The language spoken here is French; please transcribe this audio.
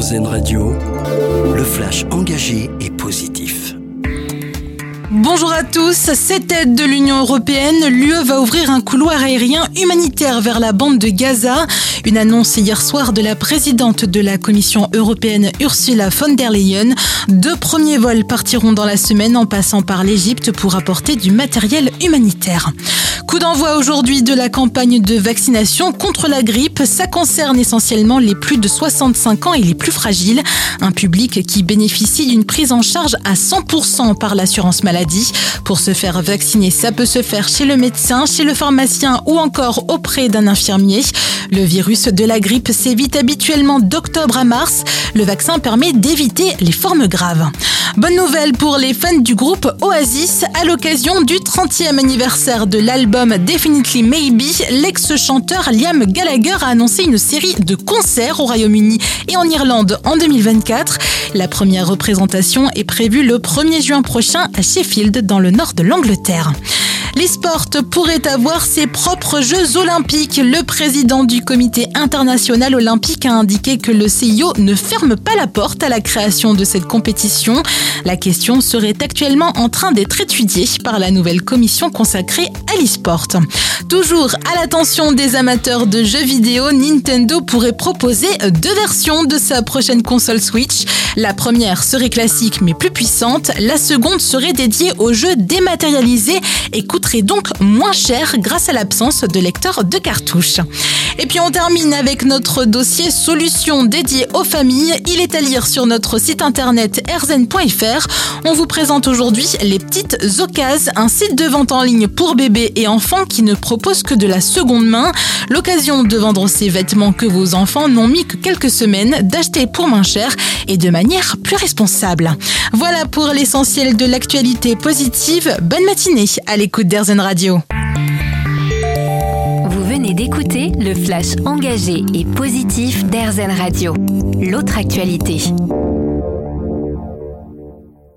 Radio, le flash engagé et positif. Bonjour à tous, cette aide de l'Union européenne, l'UE va ouvrir un couloir aérien humanitaire vers la bande de Gaza. Une annonce hier soir de la présidente de la Commission européenne Ursula von der Leyen. Deux premiers vols partiront dans la semaine en passant par l'Égypte pour apporter du matériel humanitaire. Coup d'envoi aujourd'hui de la campagne de vaccination contre la grippe. Ça concerne essentiellement les plus de 65 ans et les plus fragiles. Un public qui bénéficie d'une prise en charge à 100% par l'assurance maladie. Pour se faire vacciner, ça peut se faire chez le médecin, chez le pharmacien ou encore auprès d'un infirmier. Le virus de la grippe s'évite habituellement d'octobre à mars. Le vaccin permet d'éviter les formes graves. Bonne nouvelle pour les fans du groupe Oasis. À l'occasion du 30e anniversaire de l'album Definitely Maybe, l'ex-chanteur Liam Gallagher a annoncé une série de concerts au Royaume-Uni et en Irlande en 2024. La première représentation est prévue le 1er juin prochain à Sheffield, dans le nord de l'Angleterre. L'e-sport pourrait avoir ses propres Jeux olympiques. Le président du comité international olympique a indiqué que le CIO ne ferme pas la porte à la création de cette compétition. La question serait actuellement en train d'être étudiée par la nouvelle commission consacrée à l'e-sport. Toujours à l'attention des amateurs de jeux vidéo, Nintendo pourrait proposer deux versions de sa prochaine console Switch. La première serait classique mais plus puissante, la seconde serait dédiée aux jeux dématérialisés et coûterait donc moins cher grâce à l'absence de lecteur de cartouches. Et puis on termine avec notre dossier solutions dédié aux familles. Il est à lire sur notre site internet erzen.fr. On vous présente aujourd'hui les petites occasions, un site de vente en ligne pour bébés et enfants qui ne propose que de la seconde main. L'occasion de vendre ces vêtements que vos enfants n'ont mis que quelques semaines, d'acheter pour moins cher et de manière plus responsable. Voilà pour l'essentiel de l'actualité positive. Bonne matinée à l'écoute d'Erzen Radio. Vous venez d'écouter le flash engagé et positif d'Erzen Radio. L'autre actualité.